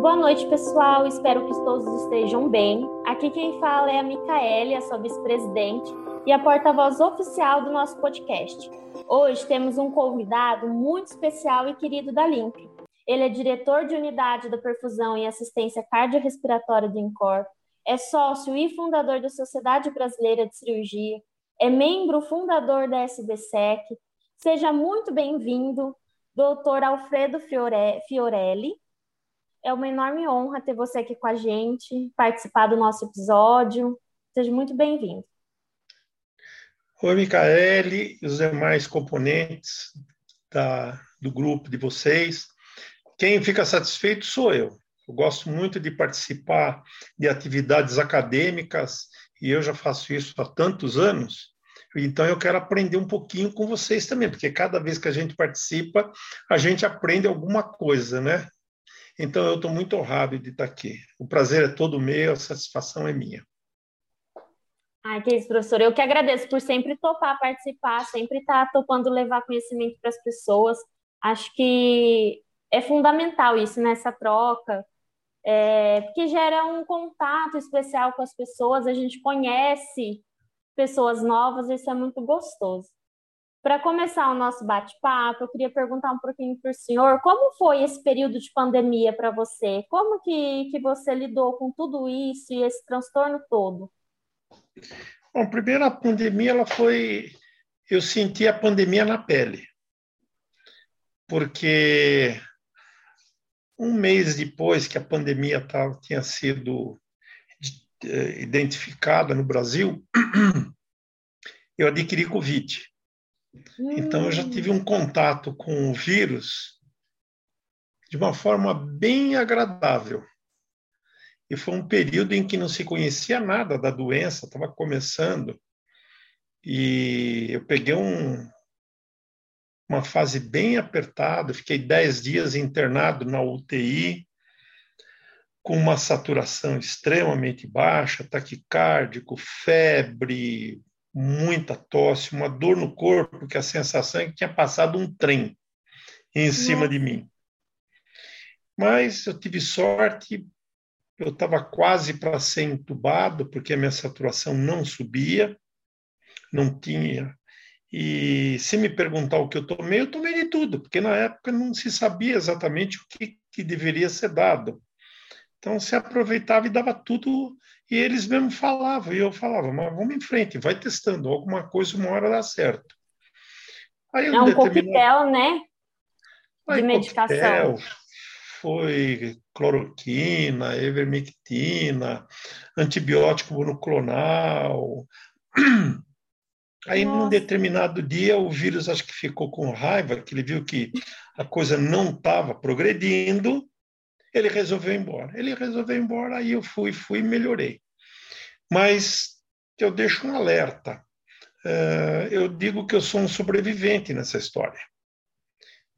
Boa noite, pessoal. Espero que todos estejam bem. Aqui quem fala é a Micaele, a sua vice-presidente e a porta-voz oficial do nosso podcast. Hoje temos um convidado muito especial e querido da LIMP. Ele é diretor de unidade da perfusão e assistência cardiorrespiratória do INCOR, é sócio e fundador da Sociedade Brasileira de Cirurgia, é membro fundador da SBSEC. Seja muito bem-vindo, doutor Alfredo Fiorelli. É uma enorme honra ter você aqui com a gente, participar do nosso episódio. Seja muito bem-vindo. Oi, Micaele e os demais componentes da, do grupo de vocês. Quem fica satisfeito sou eu. Eu gosto muito de participar de atividades acadêmicas e eu já faço isso há tantos anos. Então eu quero aprender um pouquinho com vocês também, porque cada vez que a gente participa, a gente aprende alguma coisa, né? Então, eu estou muito honrado de estar aqui. O prazer é todo meu, a satisfação é minha. Ai, que isso, professor. Eu que agradeço por sempre topar participar, sempre estar topando levar conhecimento para as pessoas. Acho que é fundamental isso nessa troca, é, porque gera um contato especial com as pessoas, a gente conhece pessoas novas, isso é muito gostoso. Para começar o nosso bate-papo, eu queria perguntar um pouquinho para o senhor, como foi esse período de pandemia para você? Como que, que você lidou com tudo isso e esse transtorno todo? Bom, primeiro a pandemia, ela foi... Eu senti a pandemia na pele, porque um mês depois que a pandemia tava, tinha sido eh, identificada no Brasil, eu adquiri Covid. Então, eu já tive um contato com o vírus de uma forma bem agradável. E foi um período em que não se conhecia nada da doença, estava começando. E eu peguei um, uma fase bem apertada, fiquei dez dias internado na UTI, com uma saturação extremamente baixa, taquicárdico, febre, muita tosse, uma dor no corpo, que a sensação é que tinha passado um trem em cima de mim. Mas eu tive sorte, eu estava quase para ser entubado, porque a minha saturação não subia, não tinha. E se me perguntar o que eu tomei, eu tomei de tudo, porque na época não se sabia exatamente o que, que deveria ser dado. Então se aproveitava e dava tudo e eles mesmo falavam, e eu falava, mas vamos em frente, vai testando, alguma coisa uma hora dá certo. Aí, é um determinado... coquetel, né? De medicação. Coquetel, foi cloroquina, evermectina, antibiótico monoclonal. Aí, Nossa. num determinado dia, o vírus acho que ficou com raiva, que ele viu que a coisa não estava progredindo, ele resolveu ir embora. Ele resolveu ir embora, aí eu fui, fui e melhorei. Mas eu deixo um alerta. Uh, eu digo que eu sou um sobrevivente nessa história.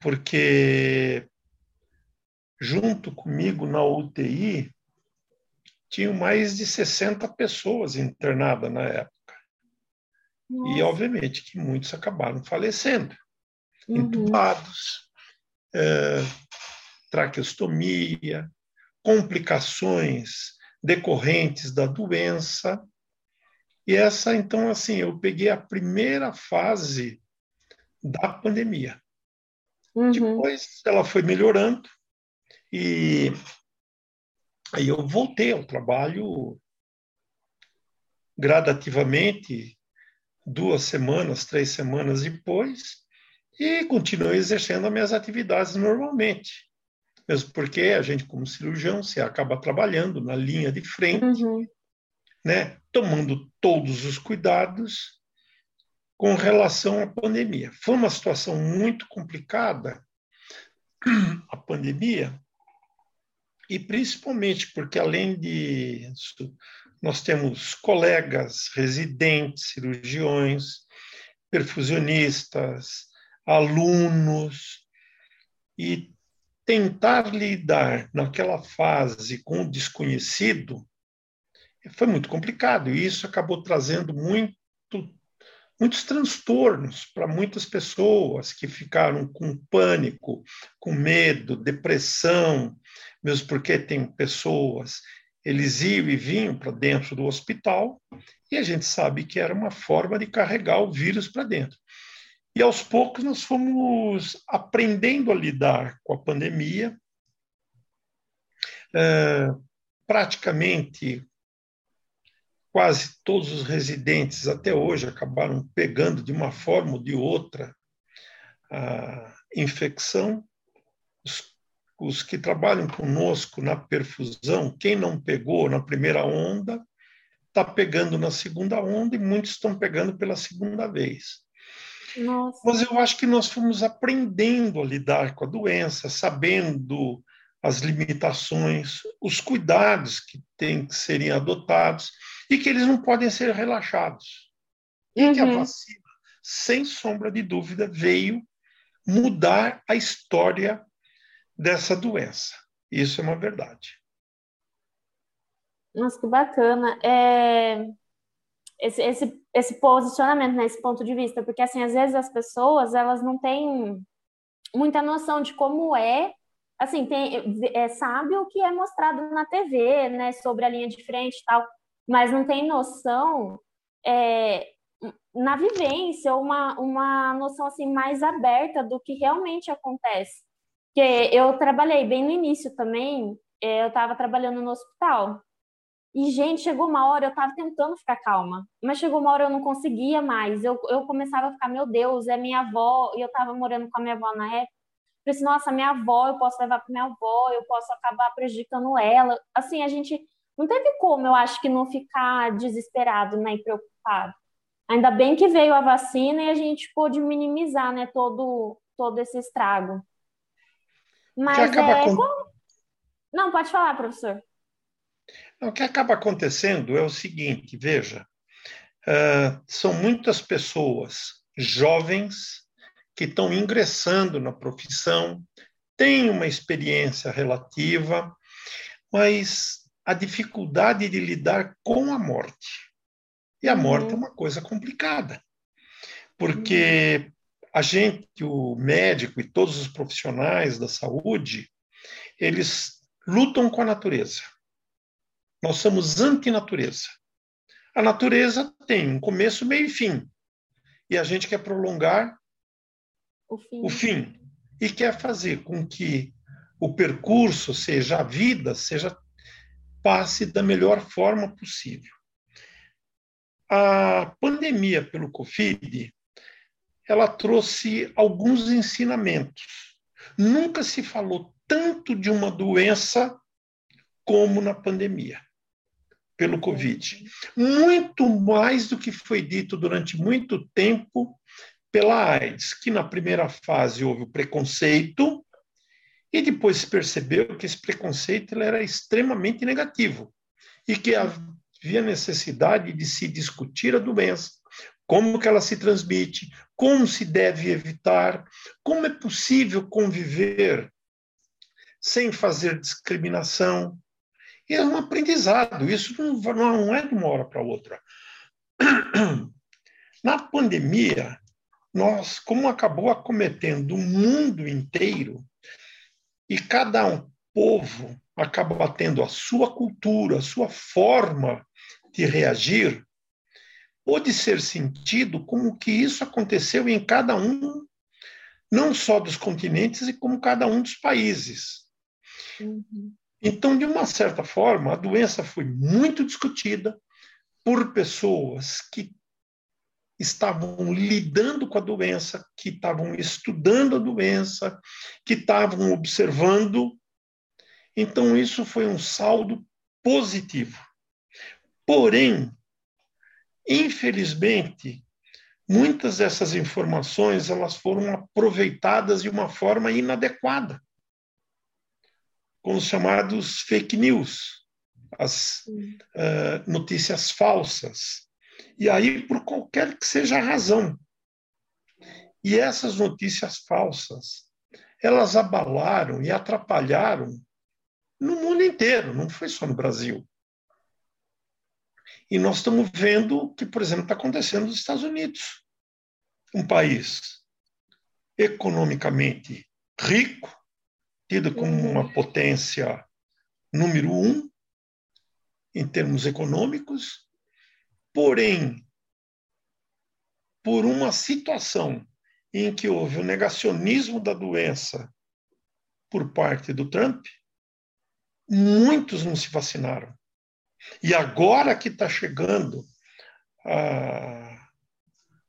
Porque junto comigo na UTI tinham mais de 60 pessoas internadas na época. Nossa. E, obviamente, que muitos acabaram falecendo, uhum. entubados, uh, traqueostomia, complicações decorrentes da doença. E essa, então, assim, eu peguei a primeira fase da pandemia. Uhum. Depois ela foi melhorando e aí eu voltei ao trabalho gradativamente, duas semanas, três semanas depois, e continuei exercendo as minhas atividades normalmente mesmo porque a gente, como cirurgião, se acaba trabalhando na linha de frente, uhum. né, tomando todos os cuidados com relação à pandemia. Foi uma situação muito complicada, a pandemia, e principalmente porque, além disso, nós temos colegas, residentes, cirurgiões, perfusionistas, alunos, e tentar lidar naquela fase com o desconhecido foi muito complicado e isso acabou trazendo muito muitos transtornos para muitas pessoas que ficaram com pânico, com medo, depressão, mesmo porque tem pessoas, eles iam e vinham para dentro do hospital e a gente sabe que era uma forma de carregar o vírus para dentro. E aos poucos nós fomos aprendendo a lidar com a pandemia. É, praticamente quase todos os residentes até hoje acabaram pegando de uma forma ou de outra a infecção. Os, os que trabalham conosco na perfusão, quem não pegou na primeira onda, está pegando na segunda onda e muitos estão pegando pela segunda vez. Nossa. Mas eu acho que nós fomos aprendendo a lidar com a doença, sabendo as limitações, os cuidados que têm que serem adotados e que eles não podem ser relaxados. E uhum. que a uhum. vacina, sem sombra de dúvida, veio mudar a história dessa doença. Isso é uma verdade. Nossa, que bacana. É... Esse, esse, esse posicionamento, né, esse ponto de vista, porque assim, às vezes as pessoas elas não têm muita noção de como é, assim, tem, é, sabe o que é mostrado na TV, né, sobre a linha de frente e tal, mas não tem noção é, na vivência, uma, uma noção assim mais aberta do que realmente acontece. Porque eu trabalhei bem no início também, é, eu estava trabalhando no hospital. E, gente, chegou uma hora, eu estava tentando ficar calma, mas chegou uma hora eu não conseguia mais. Eu, eu começava a ficar, meu Deus, é minha avó, e eu estava morando com a minha avó na época. Eu pensei, nossa, minha avó, eu posso levar para minha avó, eu posso acabar prejudicando ela. Assim, a gente não teve como, eu acho, que não ficar desesperado né, e preocupado. Ainda bem que veio a vacina e a gente pôde minimizar né, todo, todo esse estrago. Mas é. Com... Não, pode falar, professor. O que acaba acontecendo é o seguinte: veja, uh, são muitas pessoas jovens que estão ingressando na profissão, têm uma experiência relativa, mas a dificuldade de lidar com a morte. E a morte é uhum. uma coisa complicada, porque a gente, o médico e todos os profissionais da saúde, eles lutam com a natureza. Nós somos antinatureza. A natureza tem um começo, meio e fim. E a gente quer prolongar o fim. o fim. E quer fazer com que o percurso, seja a vida, seja passe da melhor forma possível. A pandemia pelo Covid, ela trouxe alguns ensinamentos. Nunca se falou tanto de uma doença como na pandemia pelo Covid. Muito mais do que foi dito durante muito tempo pela AIDS, que na primeira fase houve o preconceito e depois se percebeu que esse preconceito era extremamente negativo e que havia necessidade de se discutir a doença, como que ela se transmite, como se deve evitar, como é possível conviver sem fazer discriminação, e é um aprendizado, isso não, é de uma hora para outra. Na pandemia, nós, como acabou acometendo o mundo inteiro, e cada um povo acaba tendo a sua cultura, a sua forma de reagir, pode ser sentido como que isso aconteceu em cada um, não só dos continentes, e como cada um dos países. Uhum. Então, de uma certa forma, a doença foi muito discutida por pessoas que estavam lidando com a doença, que estavam estudando a doença, que estavam observando. Então, isso foi um saldo positivo. Porém, infelizmente, muitas dessas informações elas foram aproveitadas de uma forma inadequada com os chamados fake news, as uh, notícias falsas. E aí, por qualquer que seja a razão. E essas notícias falsas, elas abalaram e atrapalharam no mundo inteiro, não foi só no Brasil. E nós estamos vendo o que, por exemplo, está acontecendo nos Estados Unidos. um país economicamente rico, tido como uhum. uma potência número um em termos econômicos, porém, por uma situação em que houve o negacionismo da doença por parte do Trump, muitos não se vacinaram. E agora que está chegando a,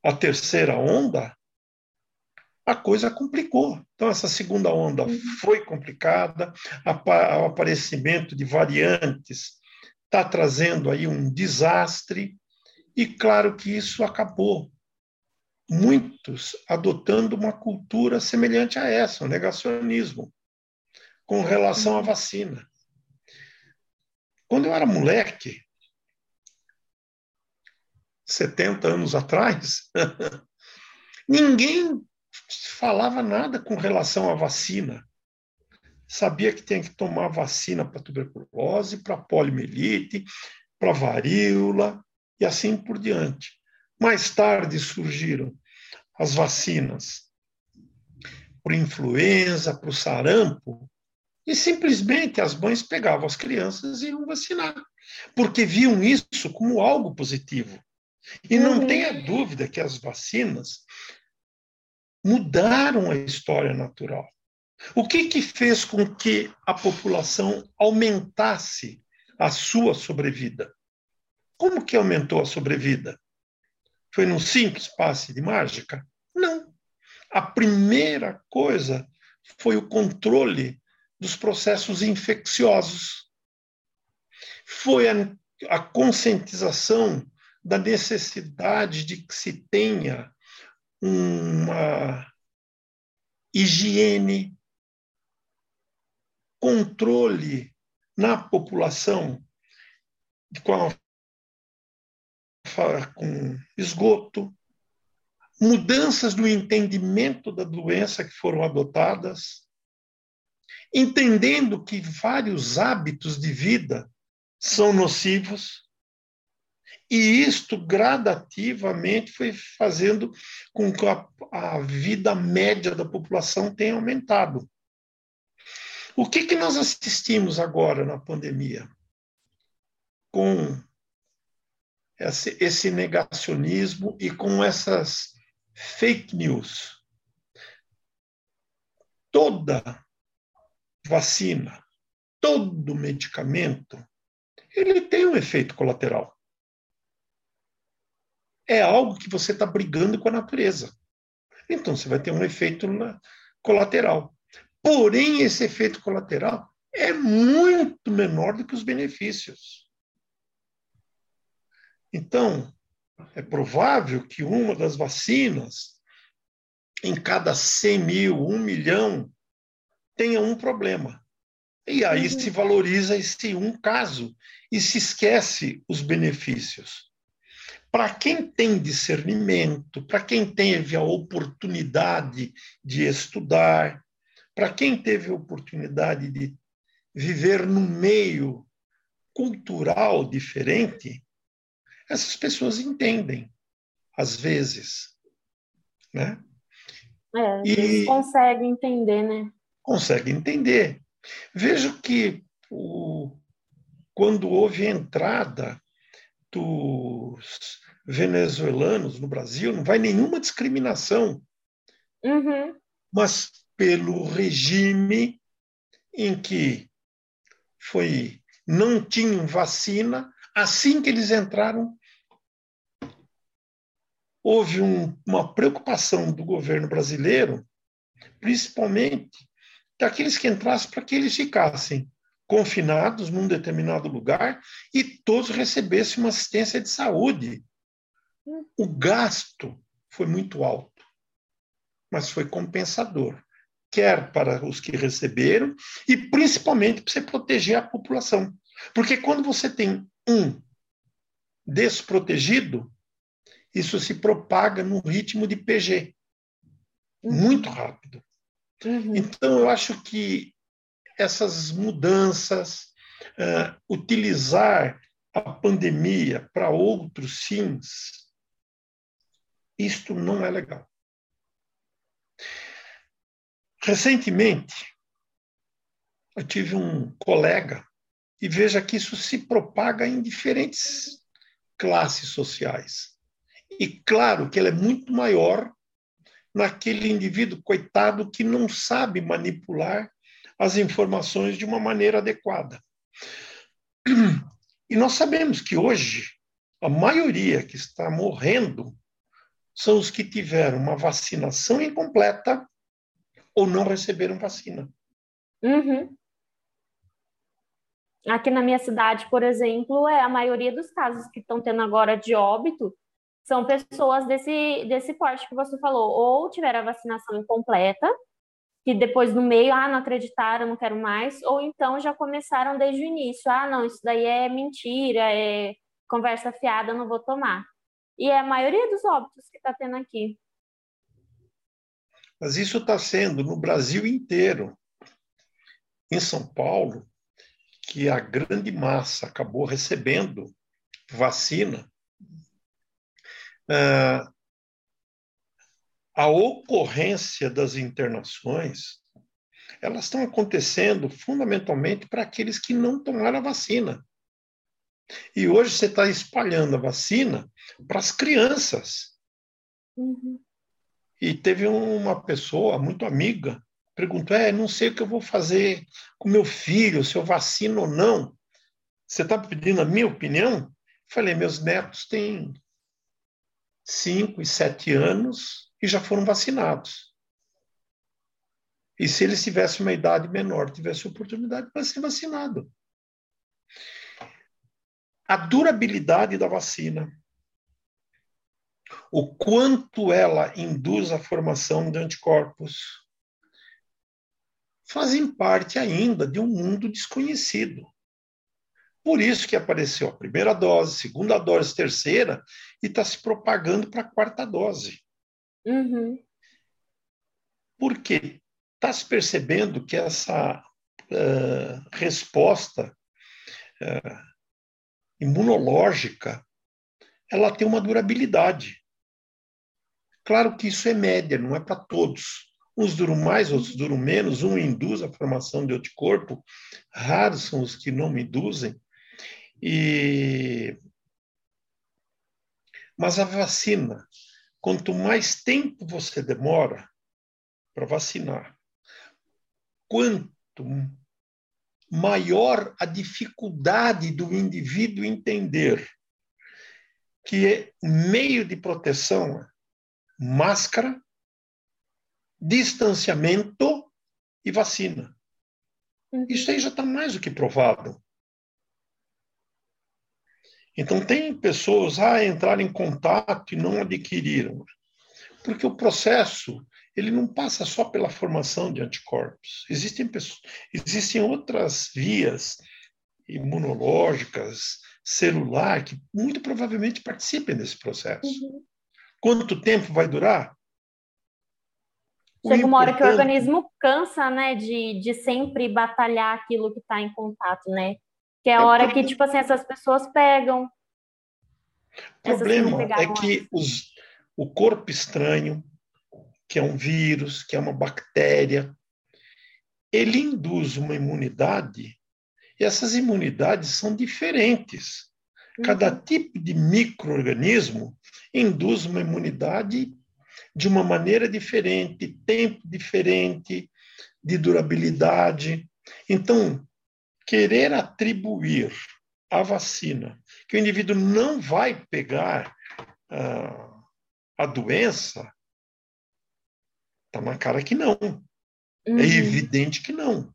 a terceira onda, a coisa complicou. Então, essa segunda onda uhum. foi complicada, o aparecimento de variantes está trazendo aí um desastre, e claro que isso acabou. Muitos adotando uma cultura semelhante a essa, o negacionismo, com relação à uhum. vacina. Quando eu era moleque, 70 anos atrás, ninguém falava nada com relação à vacina. Sabia que tinha que tomar vacina para tuberculose, para poliomielite, para varíola e assim por diante. Mais tarde surgiram as vacinas para influenza, para o sarampo, e simplesmente as mães pegavam as crianças e iam vacinar, porque viam isso como algo positivo. E não uhum. tenha dúvida que as vacinas mudaram a história natural. O que, que fez com que a população aumentasse a sua sobrevida? Como que aumentou a sobrevida? Foi num simples passe de mágica? Não. A primeira coisa foi o controle dos processos infecciosos. Foi a, a conscientização da necessidade de que se tenha uma higiene, controle na população com, a, com esgoto, mudanças no entendimento da doença que foram adotadas, entendendo que vários hábitos de vida são nocivos. E isto gradativamente foi fazendo com que a, a vida média da população tenha aumentado. O que, que nós assistimos agora na pandemia? Com esse, esse negacionismo e com essas fake news. Toda vacina, todo medicamento, ele tem um efeito colateral. É algo que você está brigando com a natureza. Então, você vai ter um efeito colateral. Porém, esse efeito colateral é muito menor do que os benefícios. Então, é provável que uma das vacinas, em cada 100 mil, 1 milhão, tenha um problema. E aí uhum. se valoriza esse um caso e se esquece os benefícios. Para quem tem discernimento, para quem teve a oportunidade de estudar, para quem teve a oportunidade de viver num meio cultural diferente, essas pessoas entendem, às vezes. Né? É, e conseguem entender, né? consegue entender. Vejo que o, quando houve a entrada dos venezuelanos no Brasil, não vai nenhuma discriminação, uhum. mas pelo regime em que foi não tinham vacina, assim que eles entraram, houve um, uma preocupação do governo brasileiro, principalmente daqueles que entrassem para que eles ficassem confinados num determinado lugar e todos recebessem uma assistência de saúde. O gasto foi muito alto, mas foi compensador, quer para os que receberam e principalmente para você proteger a população. Porque quando você tem um desprotegido, isso se propaga num ritmo de PG muito rápido. Uhum. Então, eu acho que essas mudanças, uh, utilizar a pandemia para outros fins, isto não é legal. Recentemente, eu tive um colega, e veja que isso se propaga em diferentes classes sociais. E claro que ele é muito maior naquele indivíduo coitado que não sabe manipular as informações de uma maneira adequada. E nós sabemos que hoje a maioria que está morrendo são os que tiveram uma vacinação incompleta ou não receberam vacina. Uhum. Aqui na minha cidade, por exemplo, é a maioria dos casos que estão tendo agora de óbito são pessoas desse, desse porte que você falou, ou tiveram a vacinação incompleta, que depois no meio, ah, não acreditaram, não quero mais, ou então já começaram desde o início, ah, não, isso daí é mentira, é conversa fiada, não vou tomar. E é a maioria dos óbitos que está tendo aqui. Mas isso está sendo no Brasil inteiro. Em São Paulo, que a grande massa acabou recebendo vacina, ah, a ocorrência das internações elas estão acontecendo fundamentalmente para aqueles que não tomaram a vacina. E hoje você está espalhando a vacina para as crianças. Uhum. E teve uma pessoa muito amiga perguntou: é, não sei o que eu vou fazer com meu filho, se eu vacino ou não. Você está pedindo a minha opinião? Falei: meus netos têm 5 e 7 anos e já foram vacinados. E se eles tivessem uma idade menor, tivessem oportunidade para ser vacinado. A durabilidade da vacina, o quanto ela induz a formação de anticorpos, fazem parte ainda de um mundo desconhecido. Por isso que apareceu a primeira dose, segunda dose, terceira, e está se propagando para a quarta dose. Uhum. Por quê? Está se percebendo que essa uh, resposta uh, imunológica ela tem uma durabilidade. Claro que isso é média, não é para todos. Uns duram mais, outros duram menos. Um induz a formação de anticorpo, raros são os que não induzem. E... Mas a vacina, quanto mais tempo você demora para vacinar, quanto maior a dificuldade do indivíduo entender que é meio de proteção máscara, distanciamento e vacina. Uhum. Isso aí já está mais do que provado. Então, tem pessoas a ah, entrar em contato e não adquiriram. Porque o processo ele não passa só pela formação de anticorpos. Existem, pessoas, existem outras vias imunológicas, celular, que muito provavelmente participem desse processo. Uhum. Quanto tempo vai durar? Chega uma hora que o organismo cansa, né, de, de sempre batalhar aquilo que está em contato, né? Que é a é hora que, tipo assim, essas pessoas pegam. O problema é que os, o corpo estranho, que é um vírus, que é uma bactéria, ele induz uma imunidade e essas imunidades são diferentes. Cada uhum. tipo de microorganismo induz uma imunidade de uma maneira diferente, tempo diferente, de durabilidade. Então, querer atribuir a vacina que o indivíduo não vai pegar uh, a doença, está na cara que não. É uhum. É evidente que não.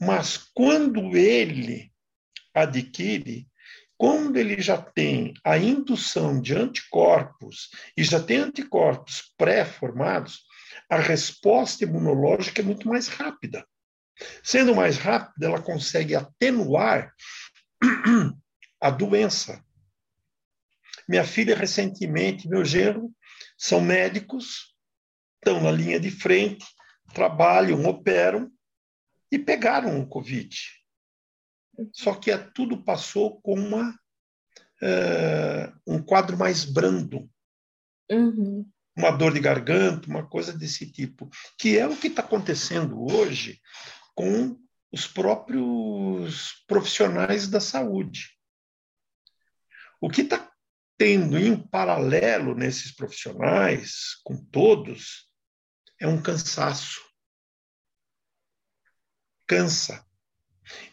Mas quando ele adquire, quando ele já tem a indução de anticorpos e já tem anticorpos pré-formados, a resposta imunológica é muito mais rápida. Sendo mais rápida, ela consegue atenuar a doença. Minha filha, recentemente, meu genro, são médicos, estão na linha de frente, trabalham, operam e pegaram o Covid. Só que é, tudo passou com uma, uh, um quadro mais brando. Uhum. uma dor de garganta, uma coisa desse tipo, que é o que está acontecendo hoje com os próprios profissionais da saúde. O que está tendo em paralelo nesses profissionais, com todos, é um cansaço. Cansa.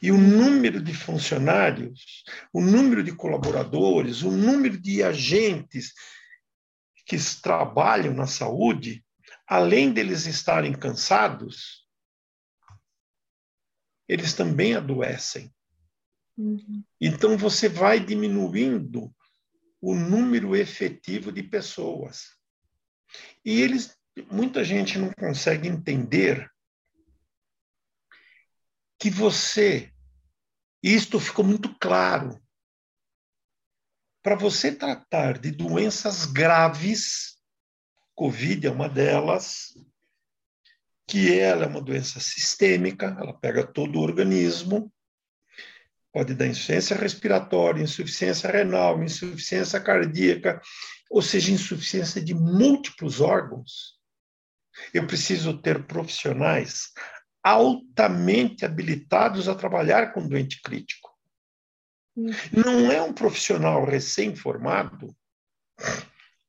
E o número de funcionários, o número de colaboradores, o número de agentes que trabalham na saúde, além deles estarem cansados, eles também adoecem. Uhum. Então você vai diminuindo o número efetivo de pessoas. E eles, muita gente não consegue entender que você, isto ficou muito claro, para você tratar de doenças graves, Covid é uma delas, que ela é uma doença sistêmica, ela pega todo o organismo, pode dar insuficiência respiratória, insuficiência renal, insuficiência cardíaca, ou seja, insuficiência de múltiplos órgãos. Eu preciso ter profissionais altamente habilitados a trabalhar com doente crítico. Não é um profissional recém-formado,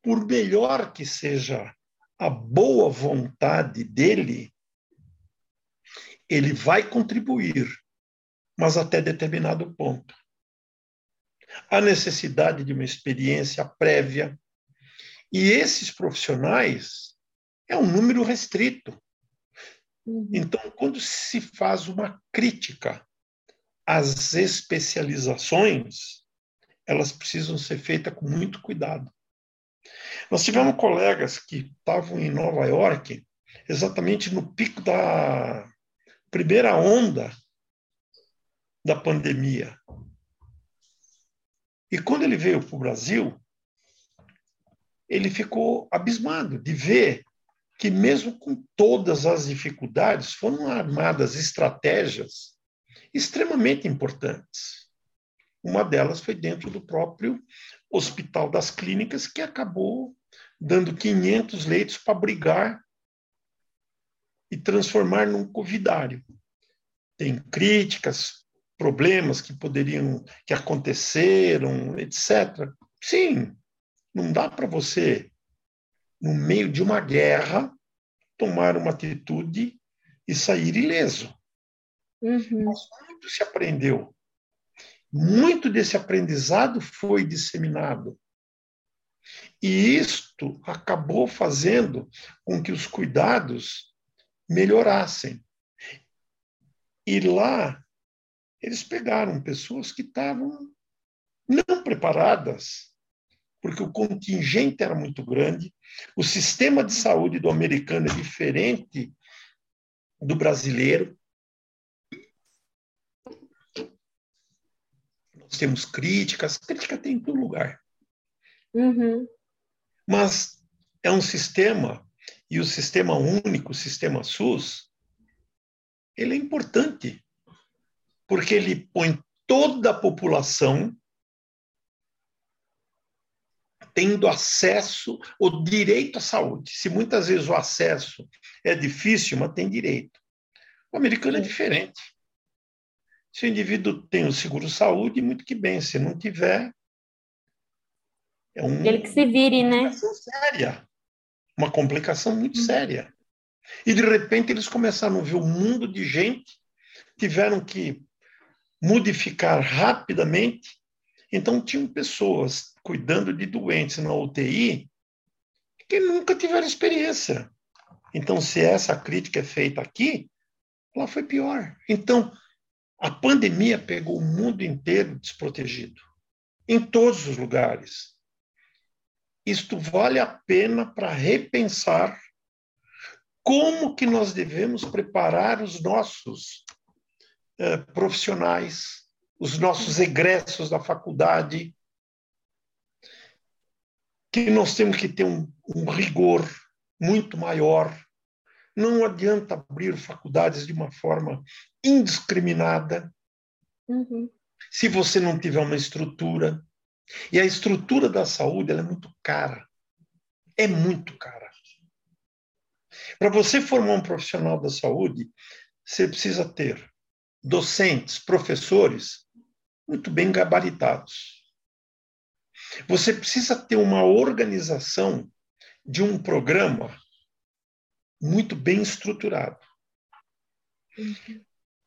por melhor que seja a boa vontade dele, ele vai contribuir, mas até determinado ponto. A necessidade de uma experiência prévia. E esses profissionais é um número restrito. Uhum. Então, quando se faz uma crítica às especializações, elas precisam ser feitas com muito cuidado. Nós tivemos colegas que estavam em Nova York, exatamente no pico da primeira onda da pandemia. E quando ele veio para o Brasil, ele ficou abismado de ver que, mesmo com todas as dificuldades, foram armadas estratégias extremamente importantes. Uma delas foi dentro do próprio Hospital das Clínicas, que acabou dando 500 leitos para brigar e transformar num covidário. Tem críticas, problemas que poderiam, que aconteceram, etc. Sim, não dá para você no meio de uma guerra, tomar uma atitude e sair ileso. Uhum. Mas muito se aprendeu. Muito desse aprendizado foi disseminado. E isto acabou fazendo com que os cuidados melhorassem. E lá, eles pegaram pessoas que estavam não preparadas porque o contingente era muito grande, o sistema de saúde do americano é diferente do brasileiro. Nós temos críticas, crítica tem em todo lugar. Uhum. Mas é um sistema, e o sistema único, o sistema SUS, ele é importante, porque ele põe toda a população tendo acesso, o direito à saúde. Se muitas vezes o acesso é difícil, mas tem direito. O americano é diferente. Se o indivíduo tem o seguro-saúde, muito que bem. Se não tiver, é um, Ele que se vire, né? séria. Uma complicação muito uhum. séria. E, de repente, eles começaram a ver um mundo de gente, tiveram que modificar rapidamente. Então, tinham pessoas cuidando de doentes na UTI que nunca tiveram experiência. Então, se essa crítica é feita aqui, lá foi pior. Então, a pandemia pegou o mundo inteiro desprotegido, em todos os lugares. Isto vale a pena para repensar como que nós devemos preparar os nossos eh, profissionais, os nossos egressos da faculdade, que nós temos que ter um, um rigor muito maior. Não adianta abrir faculdades de uma forma indiscriminada uhum. se você não tiver uma estrutura. E a estrutura da saúde é muito cara. É muito cara. Para você formar um profissional da saúde, você precisa ter docentes, professores muito bem gabaritados. Você precisa ter uma organização de um programa muito bem estruturado.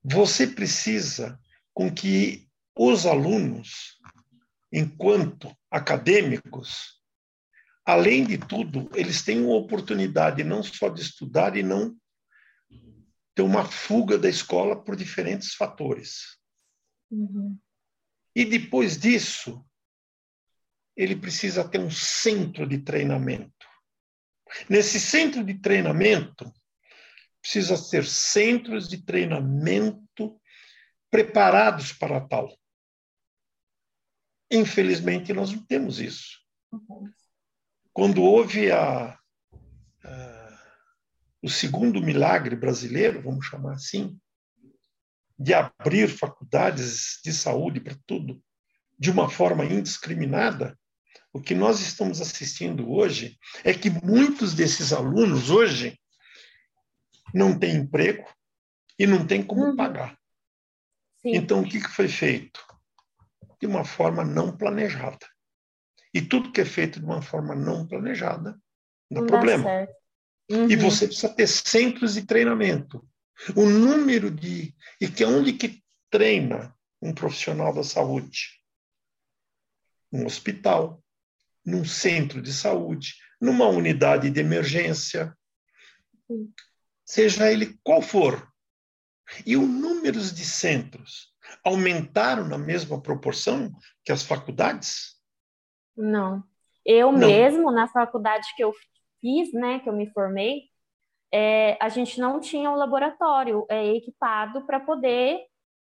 Você precisa com que os alunos, enquanto acadêmicos, além de tudo, eles tenham oportunidade não só de estudar e não ter uma fuga da escola por diferentes fatores. Uhum. E depois disso, ele precisa ter um centro de treinamento. Nesse centro de treinamento, precisa ter centros de treinamento preparados para tal. Infelizmente, nós não temos isso. Quando houve a, a, o segundo milagre brasileiro, vamos chamar assim, de abrir faculdades de saúde para tudo de uma forma indiscriminada, o que nós estamos assistindo hoje é que muitos desses alunos hoje não têm emprego e não têm como uhum. pagar. Sim. Então, o que foi feito? De uma forma não planejada. E tudo que é feito de uma forma não planejada dá não problema. Dá uhum. E você precisa ter centros de treinamento. O número de. E que é onde que treina um profissional da saúde? Um hospital, num centro de saúde, numa unidade de emergência, seja ele qual for. E os números de centros aumentaram na mesma proporção que as faculdades? Não. Eu não. mesmo, na faculdade que eu fiz, né, que eu me formei, é, a gente não tinha um laboratório é, equipado para poder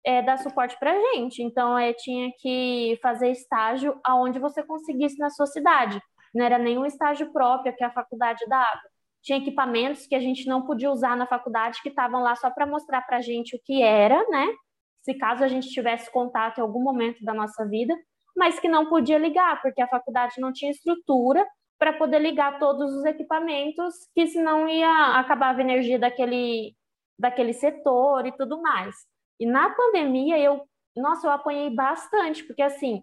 é, dar suporte para a gente. Então, é, tinha que fazer estágio aonde você conseguisse na sua cidade. Não era nenhum estágio próprio que a faculdade dava. Tinha equipamentos que a gente não podia usar na faculdade, que estavam lá só para mostrar para a gente o que era, né? Se caso a gente tivesse contato em algum momento da nossa vida, mas que não podia ligar, porque a faculdade não tinha estrutura para poder ligar todos os equipamentos, que senão ia acabar a energia daquele, daquele setor e tudo mais. E na pandemia eu, nossa, eu apanhei bastante, porque assim,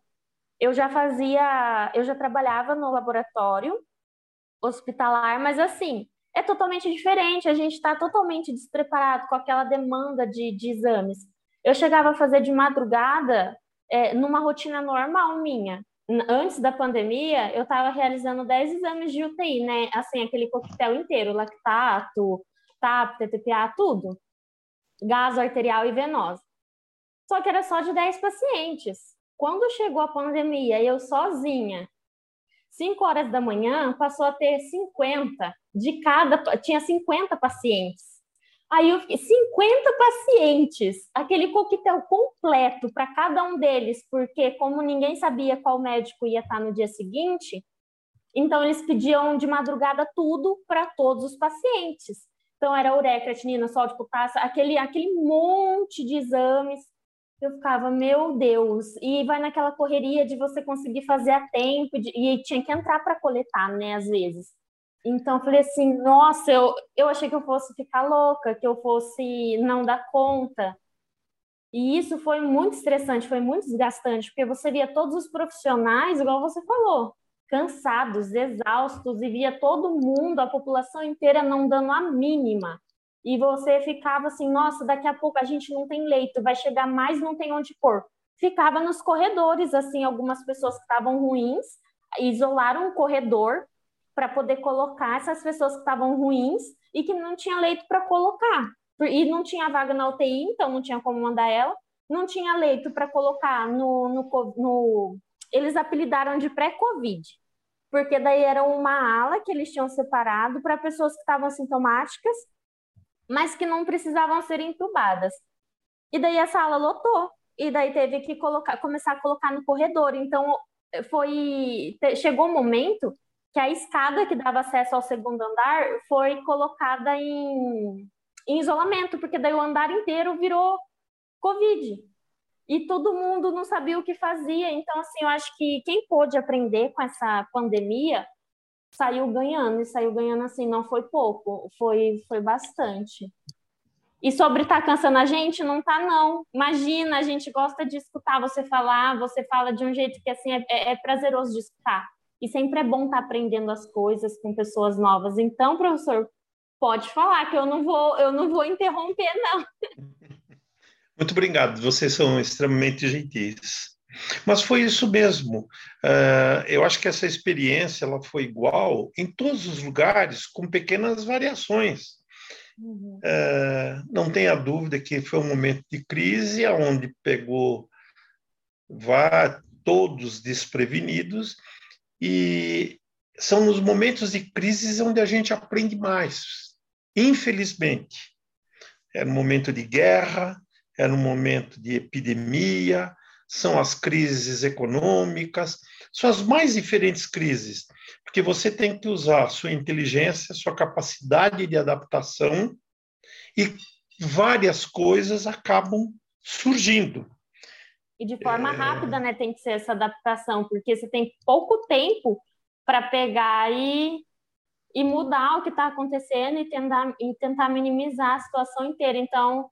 eu já fazia, eu já trabalhava no laboratório hospitalar, mas assim, é totalmente diferente, a gente está totalmente despreparado com aquela demanda de, de exames. Eu chegava a fazer de madrugada é, numa rotina normal minha. Antes da pandemia, eu estava realizando 10 exames de UTI, né? Assim, aquele coquetel inteiro, lactato, TAP, TTPA, tudo gás arterial e venosa. Só que era só de 10 pacientes. Quando chegou a pandemia, eu sozinha, 5 horas da manhã, passou a ter 50 de cada, tinha 50 pacientes. Aí eu fiquei, 50 pacientes, aquele coquetel completo para cada um deles, porque como ninguém sabia qual médico ia estar no dia seguinte, então eles pediam de madrugada tudo para todos os pacientes. Então, era ureia, creatinina, sol de potássio, aquele, aquele monte de exames. Eu ficava, meu Deus, e vai naquela correria de você conseguir fazer a tempo, de, e tinha que entrar para coletar, né, às vezes. Então, eu falei assim, nossa, eu, eu achei que eu fosse ficar louca, que eu fosse não dar conta. E isso foi muito estressante, foi muito desgastante, porque você via todos os profissionais, igual você falou, cansados, exaustos, e via todo mundo, a população inteira não dando a mínima. E você ficava assim, nossa, daqui a pouco a gente não tem leito, vai chegar mais, não tem onde pôr. Ficava nos corredores, assim, algumas pessoas que estavam ruins, isolaram um corredor para poder colocar essas pessoas que estavam ruins e que não tinha leito para colocar. E não tinha vaga na UTI, então não tinha como mandar ela. Não tinha leito para colocar no, no, no eles apelidaram de pré-Covid, porque daí era uma ala que eles tinham separado para pessoas que estavam sintomáticas, mas que não precisavam ser entubadas. E daí essa ala lotou, e daí teve que colocar, começar a colocar no corredor. Então foi chegou um momento que a escada que dava acesso ao segundo andar foi colocada em, em isolamento, porque daí o andar inteiro virou Covid e todo mundo não sabia o que fazia. Então, assim, eu acho que quem pôde aprender com essa pandemia saiu ganhando, e saiu ganhando assim, não foi pouco, foi, foi bastante. E sobre estar tá cansando a gente, não tá não. Imagina, a gente gosta de escutar você falar, você fala de um jeito que assim é, é, é prazeroso de escutar. E sempre é bom estar tá aprendendo as coisas com pessoas novas. Então, professor, pode falar que eu não vou, eu não vou interromper não. Muito obrigado, vocês são extremamente gentis. Mas foi isso mesmo. Uh, eu acho que essa experiência ela foi igual em todos os lugares, com pequenas variações. Uhum. Uh, não tenha dúvida que foi um momento de crise, onde pegou vá, todos desprevenidos, e são nos momentos de crise onde a gente aprende mais. Infelizmente, era um momento de guerra, era um momento de epidemia, são as crises econômicas, são as mais diferentes crises, porque você tem que usar sua inteligência, sua capacidade de adaptação e várias coisas acabam surgindo. E de forma é... rápida, né, tem que ser essa adaptação, porque você tem pouco tempo para pegar e, e mudar o que está acontecendo e tentar, e tentar minimizar a situação inteira. Então,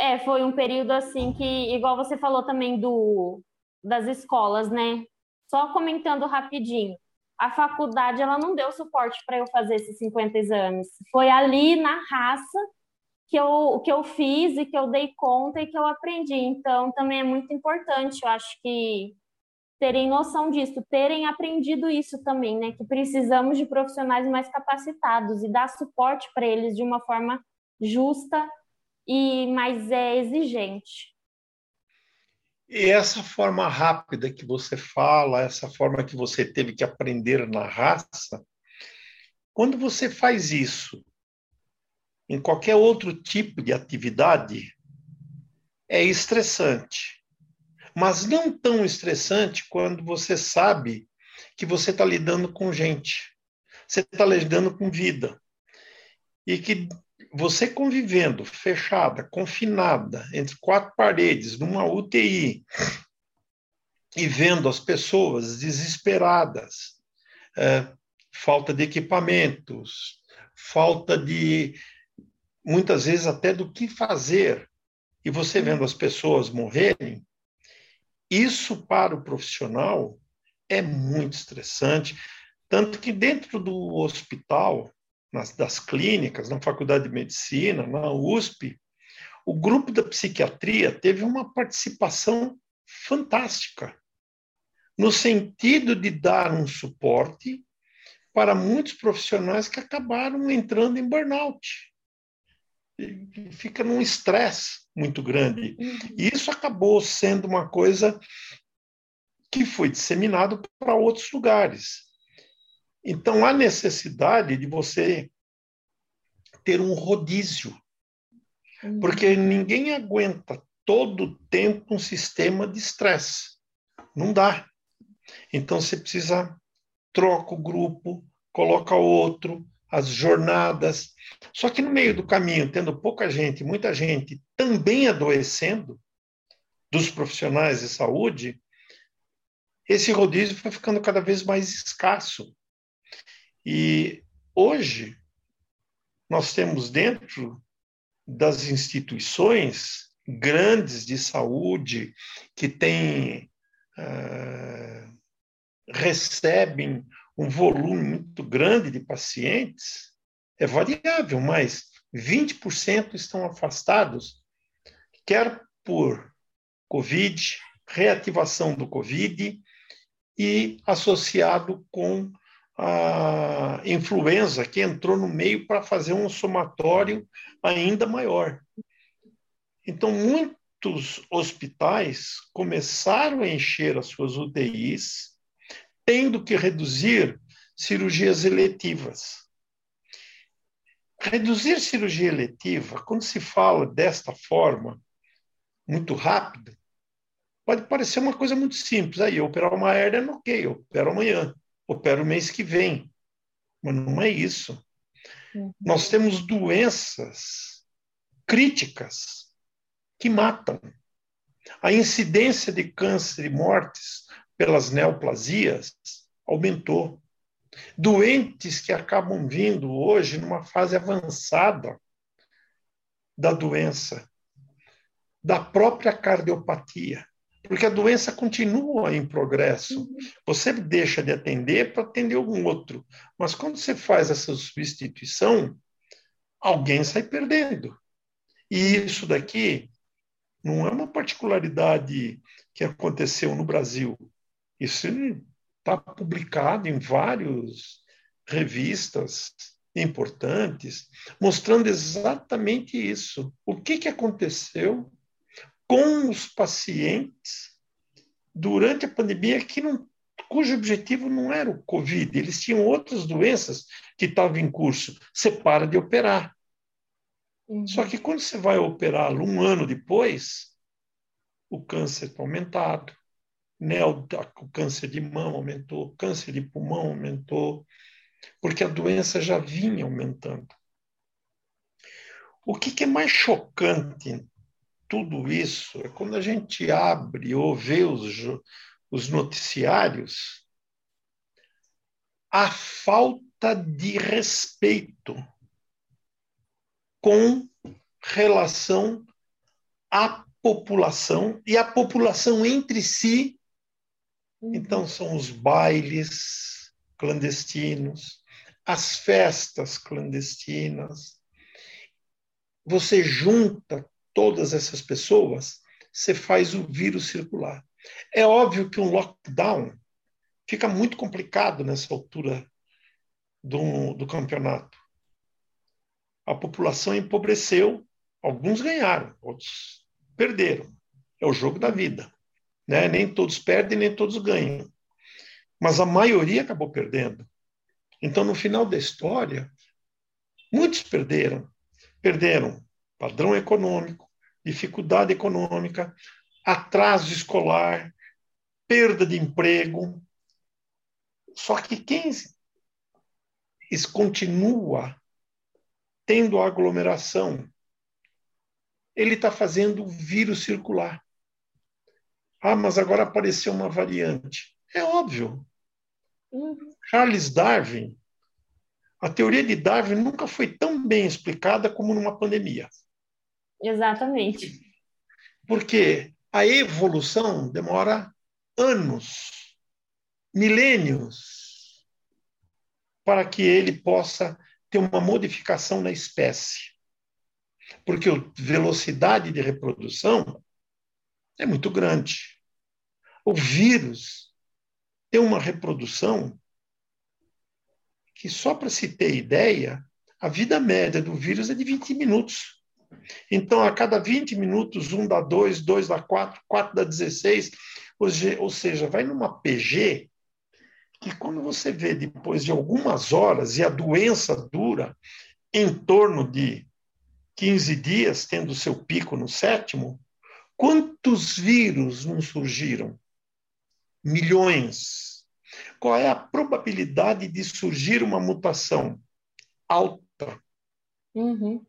é, foi um período assim que, igual você falou também do das escolas, né? Só comentando rapidinho. A faculdade ela não deu suporte para eu fazer esses 50 exames. Foi ali na raça que eu, que eu fiz e que eu dei conta e que eu aprendi. Então, também é muito importante, eu acho que terem noção disso, terem aprendido isso também, né? Que precisamos de profissionais mais capacitados e dar suporte para eles de uma forma justa e mais é exigente. E essa forma rápida que você fala, essa forma que você teve que aprender na raça, quando você faz isso em qualquer outro tipo de atividade, é estressante. Mas não tão estressante quando você sabe que você está lidando com gente, você está lidando com vida. E que você convivendo fechada, confinada, entre quatro paredes, numa UTI, e vendo as pessoas desesperadas, é, falta de equipamentos, falta de, muitas vezes, até do que fazer, e você vendo as pessoas morrerem, isso para o profissional é muito estressante. Tanto que dentro do hospital, nas, das clínicas, na Faculdade de Medicina, na USP, o grupo da psiquiatria teve uma participação fantástica, no sentido de dar um suporte para muitos profissionais que acabaram entrando em burnout. E fica num estresse muito grande. Uhum. E isso acabou sendo uma coisa que foi disseminado para outros lugares. Então, há necessidade de você ter um rodízio, porque uhum. ninguém aguenta todo o tempo um sistema de estresse. Não dá. Então, você precisa troca o grupo, coloca outro, as jornadas. Só que no meio do caminho, tendo pouca gente, muita gente também adoecendo, dos profissionais de saúde, esse rodízio foi ficando cada vez mais escasso. E hoje nós temos dentro das instituições grandes de saúde que têm uh, recebem um volume muito grande de pacientes é variável, mas 20% estão afastados, quer por Covid, reativação do Covid e associado com a influenza que entrou no meio para fazer um somatório ainda maior. Então, muitos hospitais começaram a encher as suas UTIs, tendo que reduzir cirurgias eletivas. Reduzir cirurgia eletiva, quando se fala desta forma, muito rápida, pode parecer uma coisa muito simples. Aí, operar uma hernia, ok, eu opero amanhã opera o mês que vem. Mas não é isso. Uhum. Nós temos doenças críticas que matam. A incidência de câncer e mortes pelas neoplasias aumentou. Doentes que acabam vindo hoje numa fase avançada da doença, da própria cardiopatia, porque a doença continua em progresso. Uhum. Você deixa de atender para atender algum outro, mas quando você faz essa substituição, alguém sai perdendo. E isso daqui não é uma particularidade que aconteceu no Brasil. Isso está publicado em várias revistas importantes, mostrando exatamente isso. O que, que aconteceu com os pacientes durante a pandemia que não, cujo objetivo não era o Covid, eles tinham outras doenças que estavam em curso. Você para de operar. Uhum. Só que quando você vai operá-lo um ano depois, o câncer está aumentado, né? o, o câncer de mama aumentou, o câncer de pulmão aumentou, porque a doença já vinha aumentando. O que, que é mais chocante tudo isso é quando a gente abre ou vê os, os noticiários, a falta de respeito com relação à população e a população entre si. Então, são os bailes clandestinos, as festas clandestinas. Você junta todas essas pessoas, você faz o vírus circular. É óbvio que um lockdown fica muito complicado nessa altura do, do campeonato a população empobreceu, alguns ganharam, outros perderam. É o jogo da vida. Né? Nem todos perdem, nem todos ganham. Mas a maioria acabou perdendo. Então, no final da história, muitos perderam. Perderam padrão econômico, dificuldade econômica, atraso escolar, perda de emprego. Só que quem continua tendo aglomeração, ele está fazendo o vírus circular. Ah, mas agora apareceu uma variante. É óbvio. Uhum. Charles Darwin, a teoria de Darwin nunca foi tão bem explicada como numa pandemia. Exatamente. Porque a evolução demora anos, milênios, para que ele possa ter uma modificação na espécie. Porque a velocidade de reprodução é muito grande. O vírus tem uma reprodução que, só para se ter ideia, a vida média do vírus é de 20 minutos. Então, a cada 20 minutos, um dá 2, 2 dá 4, 4 dá 16, ou seja, vai numa PG que quando você vê depois de algumas horas e a doença dura em torno de 15 dias, tendo seu pico no sétimo, quantos vírus não surgiram? Milhões. Qual é a probabilidade de surgir uma mutação? Alta. Uhum.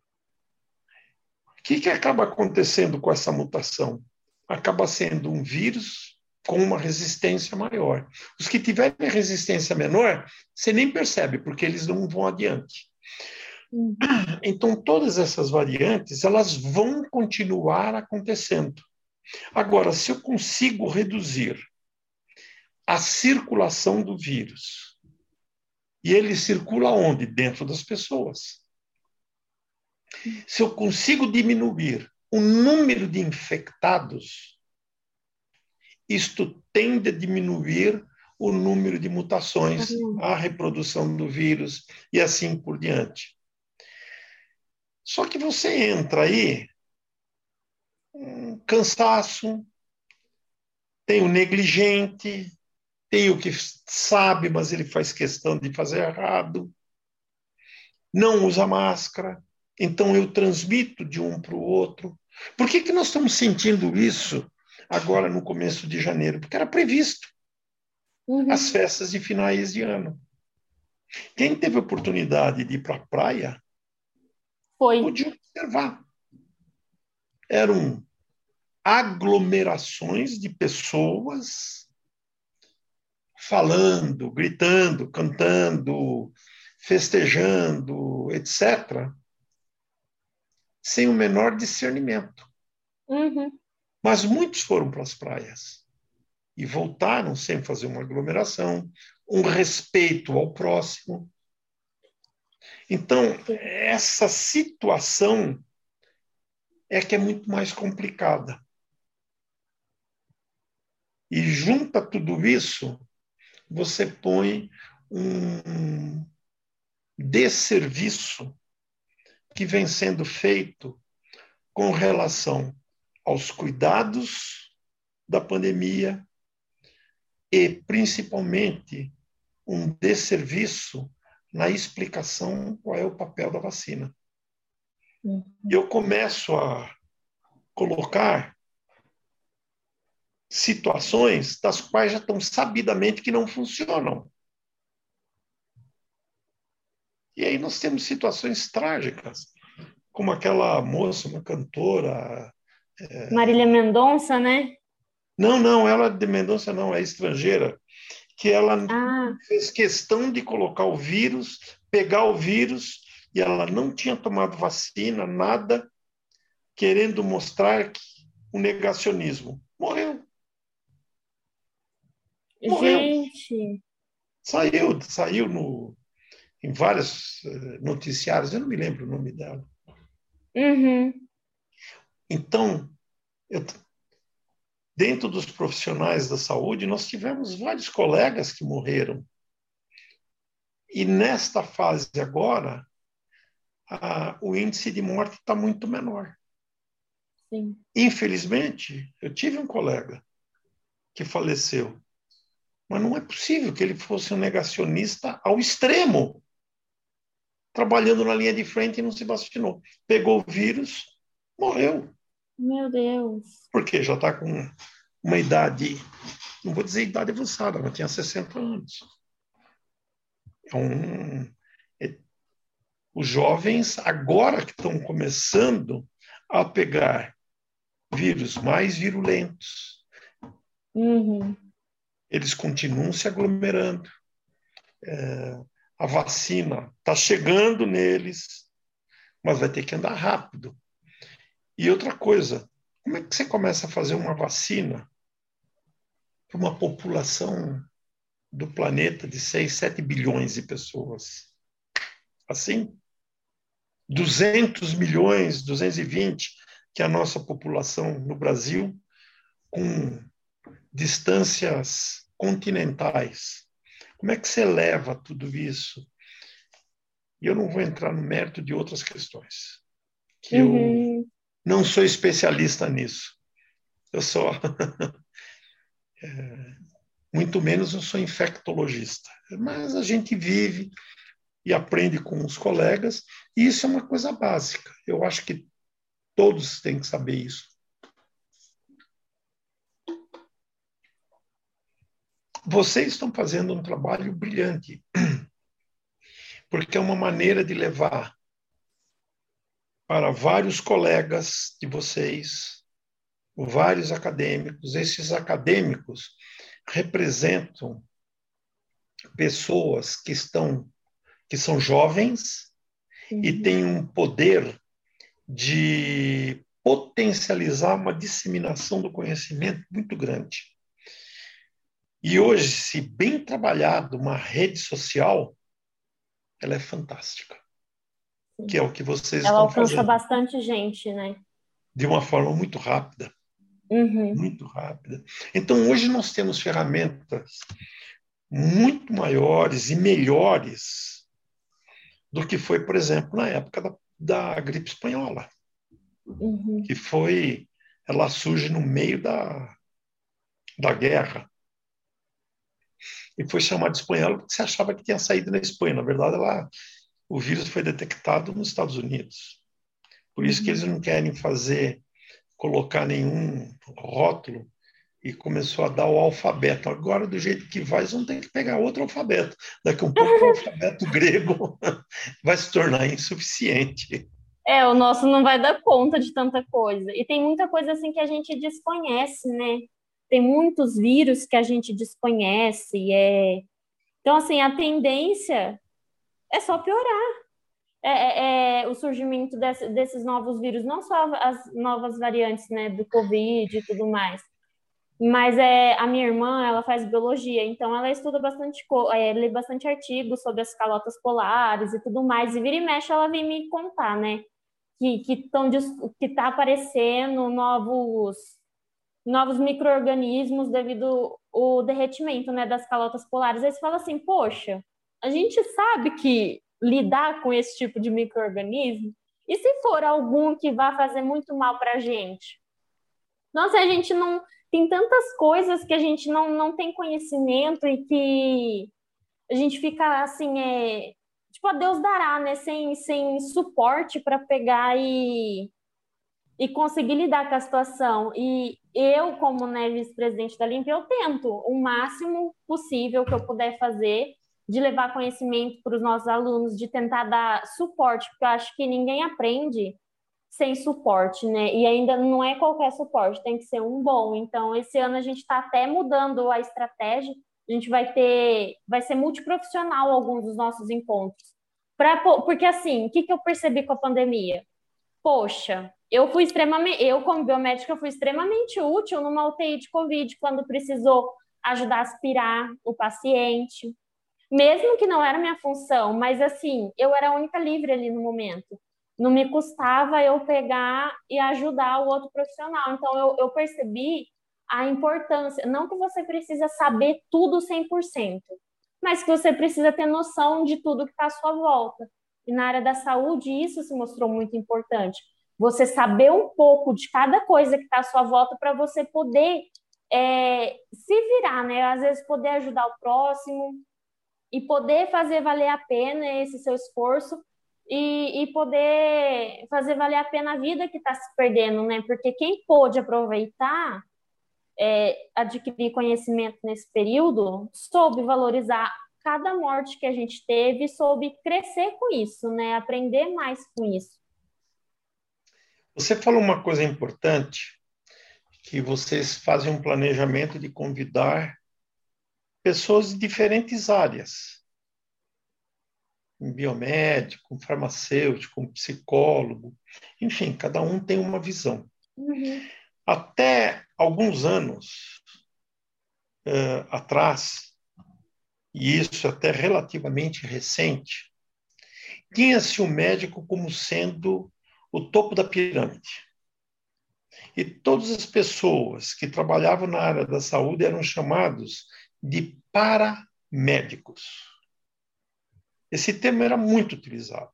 O que, que acaba acontecendo com essa mutação? Acaba sendo um vírus com uma resistência maior. Os que tiverem resistência menor, você nem percebe, porque eles não vão adiante. Uhum. Então, todas essas variantes, elas vão continuar acontecendo. Agora, se eu consigo reduzir a circulação do vírus, e ele circula onde? Dentro das pessoas. Se eu consigo diminuir o número de infectados, isto tende a diminuir o número de mutações, a reprodução do vírus e assim por diante. Só que você entra aí, um cansaço, tem o negligente, tem o que sabe, mas ele faz questão de fazer errado, não usa máscara, então eu transmito de um para o outro. Por que, que nós estamos sentindo isso agora no começo de janeiro, porque era previsto uhum. as festas de finais de ano. Quem teve oportunidade de ir para a praia Foi. podia observar. Eram aglomerações de pessoas falando, gritando, cantando, festejando, etc., sem o menor discernimento. Uhum. Mas muitos foram para as praias e voltaram sem fazer uma aglomeração, um respeito ao próximo. Então, essa situação é que é muito mais complicada. E junta tudo isso, você põe um desserviço que vem sendo feito com relação aos cuidados da pandemia e, principalmente, um desserviço na explicação qual é o papel da vacina. Uhum. Eu começo a colocar situações das quais já estão sabidamente que não funcionam. E aí nós temos situações trágicas, como aquela moça, uma cantora. É... Marília Mendonça, né? Não, não, ela de Mendonça não, é estrangeira, que ela ah. fez questão de colocar o vírus, pegar o vírus, e ela não tinha tomado vacina, nada, querendo mostrar que o negacionismo. Morreu. Morreu. Gente. Saiu, saiu no, em vários eh, noticiários, eu não me lembro o nome dela. Uhum. Então, eu, dentro dos profissionais da saúde, nós tivemos vários colegas que morreram. E nesta fase agora, a, o índice de morte está muito menor. Sim. Infelizmente, eu tive um colega que faleceu, mas não é possível que ele fosse um negacionista ao extremo trabalhando na linha de frente e não se vacinou. Pegou o vírus, morreu. Meu Deus. Porque já está com uma idade, não vou dizer idade avançada, mas tinha 60 anos. É um, é, os jovens, agora que estão começando a pegar vírus mais virulentos, uhum. eles continuam se aglomerando. É, a vacina está chegando neles, mas vai ter que andar rápido. E outra coisa, como é que você começa a fazer uma vacina para uma população do planeta de 6, 7 bilhões de pessoas? Assim? 200 milhões, 220, que é a nossa população no Brasil, com distâncias continentais. Como é que você leva tudo isso? E eu não vou entrar no mérito de outras questões, que uhum. eu não sou especialista nisso. Eu sou. é, muito menos eu sou infectologista. Mas a gente vive e aprende com os colegas, e isso é uma coisa básica. Eu acho que todos têm que saber isso. Vocês estão fazendo um trabalho brilhante, porque é uma maneira de levar para vários colegas de vocês, vários acadêmicos. Esses acadêmicos representam pessoas que estão que são jovens uhum. e têm um poder de potencializar uma disseminação do conhecimento muito grande. E hoje, se bem trabalhado, uma rede social, ela é fantástica. Que é o que vocês ela estão fazendo. Ela alcança bastante gente, né? De uma forma muito rápida. Uhum. Muito rápida. Então, hoje nós temos ferramentas muito maiores e melhores do que foi, por exemplo, na época da, da gripe espanhola. Uhum. Que foi. Ela surge no meio da, da guerra e foi chamada de espanhola porque se achava que tinha saído na Espanha. Na verdade, ela, o vírus foi detectado nos Estados Unidos. Por isso que eles não querem fazer, colocar nenhum rótulo e começou a dar o alfabeto. Agora, do jeito que vai, vão ter que pegar outro alfabeto. Daqui um pouco, o alfabeto grego vai se tornar insuficiente. É, o nosso não vai dar conta de tanta coisa. E tem muita coisa assim que a gente desconhece, né? Tem muitos vírus que a gente desconhece. É... Então, assim, a tendência é só piorar. É, é, é o surgimento desse, desses novos vírus, não só as novas variantes né, do Covid e tudo mais, mas é a minha irmã ela faz biologia então ela estuda bastante é, lê bastante artigos sobre as calotas polares e tudo mais e vira e mexe ela vem me contar né que que estão que está aparecendo novos novos microorganismos devido ao derretimento né das calotas polares aí você fala assim poxa a gente sabe que lidar com esse tipo de microorganismo e se for algum que vá fazer muito mal para a gente nossa a gente não tem tantas coisas que a gente não, não tem conhecimento e que a gente fica assim, é, tipo, a Deus dará, né? Sem, sem suporte para pegar e, e conseguir lidar com a situação. E eu, como né, vice-presidente da Limpa, eu tento o máximo possível que eu puder fazer de levar conhecimento para os nossos alunos, de tentar dar suporte, porque eu acho que ninguém aprende sem suporte, né? E ainda não é qualquer suporte, tem que ser um bom. Então, esse ano a gente está até mudando a estratégia. A gente vai ter, vai ser multiprofissional alguns dos nossos encontros. Pra, porque assim, o que, que eu percebi com a pandemia? Poxa, eu fui extremamente, eu como biomédica fui extremamente útil numa UTI de Covid quando precisou ajudar a aspirar o paciente, mesmo que não era minha função, mas assim, eu era a única livre ali no momento não me custava eu pegar e ajudar o outro profissional. Então, eu, eu percebi a importância, não que você precisa saber tudo 100%, mas que você precisa ter noção de tudo que está à sua volta. E na área da saúde, isso se mostrou muito importante. Você saber um pouco de cada coisa que está à sua volta para você poder é, se virar, né? Às vezes poder ajudar o próximo e poder fazer valer a pena esse seu esforço e, e poder fazer valer a pena a vida que está se perdendo, né? Porque quem pôde aproveitar, é, adquirir conhecimento nesse período, soube valorizar cada morte que a gente teve, soube crescer com isso, né? Aprender mais com isso. Você falou uma coisa importante, que vocês fazem um planejamento de convidar pessoas de diferentes áreas um biomédico, um farmacêutico, um psicólogo, enfim, cada um tem uma visão. Uhum. Até alguns anos uh, atrás, e isso até relativamente recente, tinha-se o médico como sendo o topo da pirâmide. E todas as pessoas que trabalhavam na área da saúde eram chamados de paramédicos. Esse termo era muito utilizado.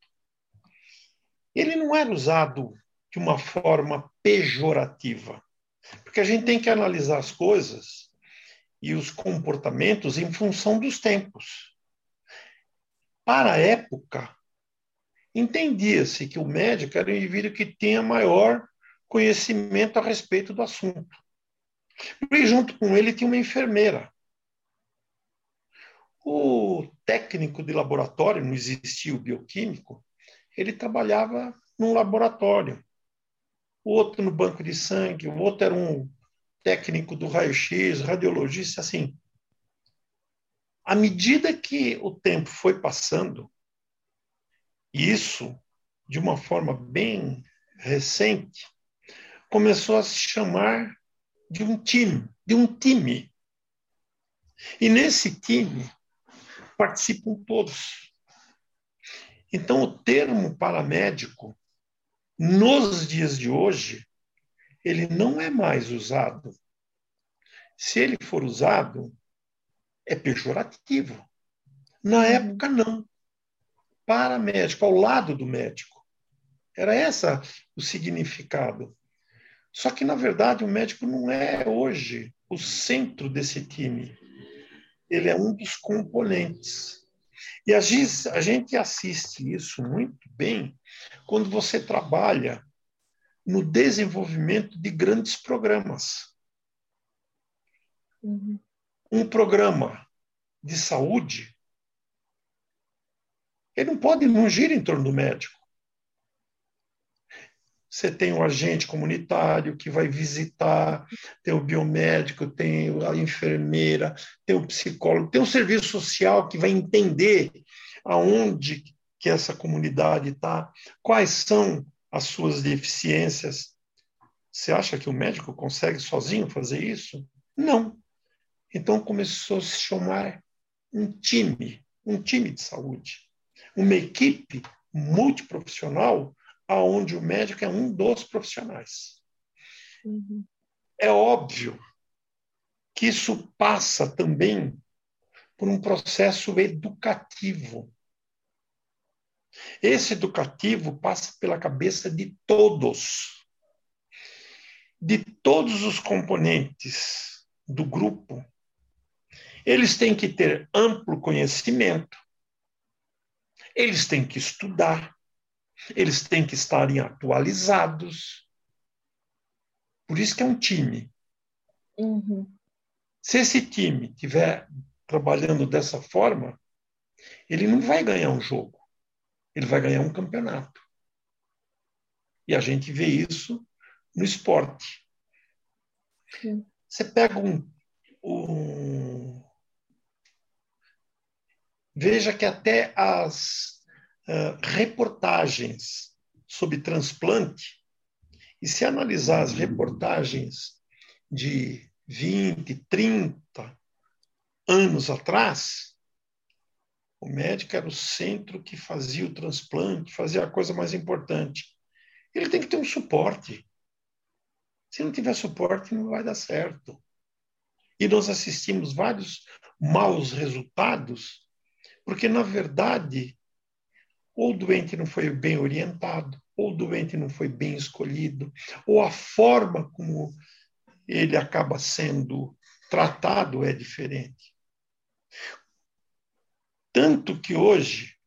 Ele não era usado de uma forma pejorativa, porque a gente tem que analisar as coisas e os comportamentos em função dos tempos. Para a época, entendia-se que o médico era o indivíduo que tinha maior conhecimento a respeito do assunto. E junto com ele tinha uma enfermeira. O técnico de laboratório, não existia o bioquímico, ele trabalhava num laboratório. O outro no banco de sangue, o outro era um técnico do raio-x, radiologista, assim. À medida que o tempo foi passando, e isso de uma forma bem recente, começou a se chamar de um time, de um time. E nesse time participam todos. Então, o termo paramédico, nos dias de hoje, ele não é mais usado. Se ele for usado, é pejorativo. Na época, não. Paramédico, ao lado do médico. Era essa o significado. Só que, na verdade, o médico não é hoje o centro desse time ele é um dos componentes. E a gente assiste isso muito bem quando você trabalha no desenvolvimento de grandes programas. Uhum. Um programa de saúde, ele não pode não gira em torno do médico. você tem o agente comunitário que vai visitar, tem o biomédico, tem a enfermeira, tem o psicólogo, tem o serviço social que vai entender aonde que essa comunidade está, quais são as suas deficiências. Você acha que o médico consegue sozinho fazer isso? Não. Então começou a se chamar um time, um time de saúde, uma equipe multiprofissional aonde o médico é um dos profissionais. Uhum. É óbvio que isso passa também por um processo educativo. Esse educativo passa pela cabeça de todos, de todos os componentes do grupo. Eles têm que ter amplo conhecimento, eles têm que estudar, eles têm que estarem atualizados. Por isso que é um time. Uhum. Se esse time estiver trabalhando dessa forma, ele não vai ganhar um jogo, ele vai ganhar um campeonato. E a gente vê isso no esporte. Sim. Você pega um, um. Veja que até as uh, reportagens sobre transplante, e se analisar as reportagens de 20, 30 anos atrás, o médico era o centro que fazia o transplante, fazia a coisa mais importante. Ele tem que ter um suporte. Se não tiver suporte, não vai dar certo. E nós assistimos vários maus resultados, porque, na verdade, ou o doente não foi bem orientado, ou o doente não foi bem escolhido, ou a forma como ele acaba sendo tratado é diferente. Tanto que hoje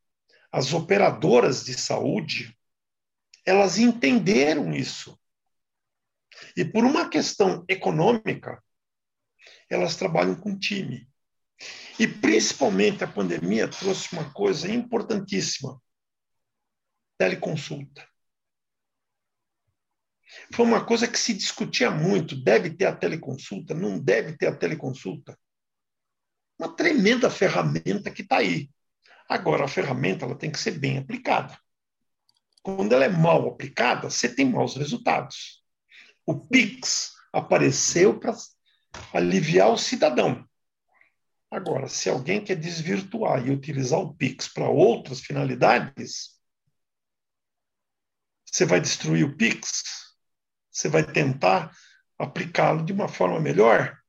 as operadoras de saúde elas entenderam isso. E por uma questão econômica, elas trabalham com time. E principalmente a pandemia trouxe uma coisa importantíssima, teleconsulta. Foi uma coisa que se discutia muito: deve ter a teleconsulta, não deve ter a teleconsulta. Uma tremenda ferramenta que está aí. Agora, a ferramenta ela tem que ser bem aplicada. Quando ela é mal aplicada, você tem maus resultados. O PIX apareceu para aliviar o cidadão. Agora, se alguém quer desvirtuar e utilizar o PIX para outras finalidades, você vai destruir o Pix? Você vai tentar aplicá-lo de uma forma melhor?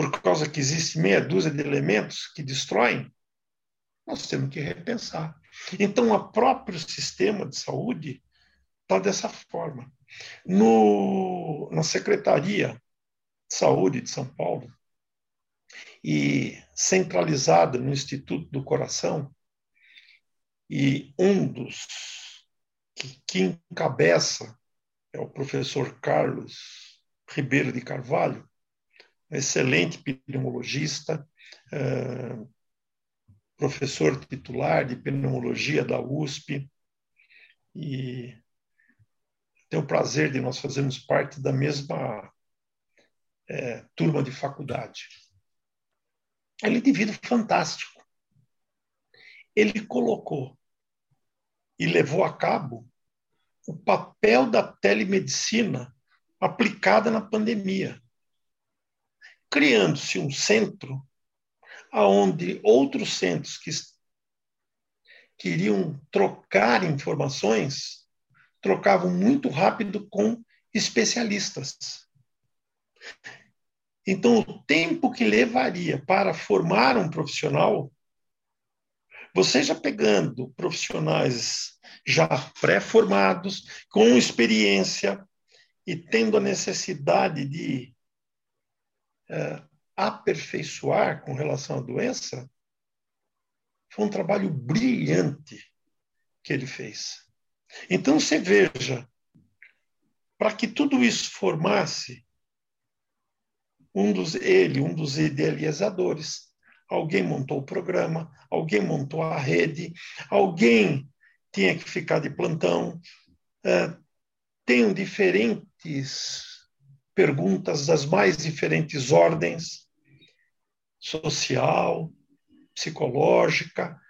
Por causa que existe meia dúzia de elementos que destroem? Nós temos que repensar. Então, o próprio sistema de saúde está dessa forma. No, na Secretaria de Saúde de São Paulo, e centralizada no Instituto do Coração, e um dos que, que encabeça é o professor Carlos Ribeiro de Carvalho, excelente pneumologista, é, professor titular de pneumologia da USP, e tenho o prazer de nós fazermos parte da mesma é, turma de faculdade. Ele é um indivíduo fantástico. Ele colocou e levou a cabo o papel da telemedicina aplicada na pandemia, criando-se um centro aonde outros centros que queriam trocar informações trocavam muito rápido com especialistas. Então, o tempo que levaria para formar um profissional você já pegando profissionais já pré-formados, com experiência e tendo a necessidade de é, aperfeiçoar com relação à doença, foi um trabalho brilhante que ele fez. Então você veja, para que tudo isso formasse um dos ele, um dos idealizadores, alguém montou o programa, alguém montou a rede, alguém tinha que ficar de plantão. É, tenham diferentes perguntas das mais diferentes ordens social, psicológica,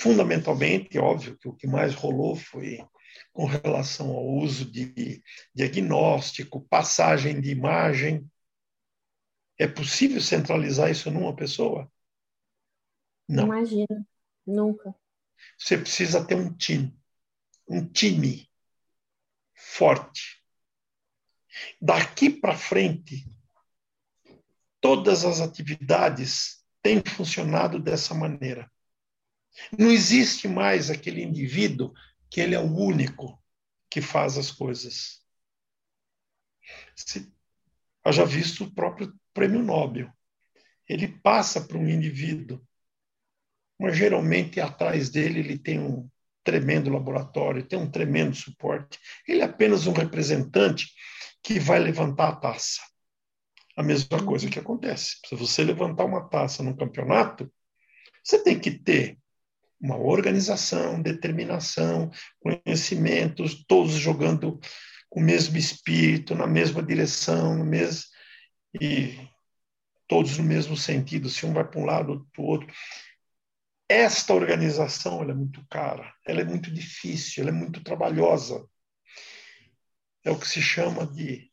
fundamentalmente, óbvio que o que mais rolou foi com relação ao uso de diagnóstico, passagem de imagem. É possível centralizar isso numa pessoa? Não. Imagina, nunca. Você precisa ter um time, um time forte. Daqui para frente, todas as atividades têm funcionado dessa maneira. Não existe mais aquele indivíduo que ele é o único que faz as coisas. Se, já visto o próprio prêmio Nobel. Ele passa para um indivíduo, mas geralmente atrás dele ele tem um tremendo laboratório, tem um tremendo suporte. Ele é apenas um representante que vai levantar a taça. A mesma coisa que acontece. Se você levantar uma taça no campeonato, você tem que ter uma organização, determinação, conhecimentos, todos jogando com o mesmo espírito, na mesma direção, no mesmo e todos no mesmo sentido, se um vai para um lado, outro para o outro. Esta organização é muito cara, ela é muito difícil, ela é muito trabalhosa. É o que se chama de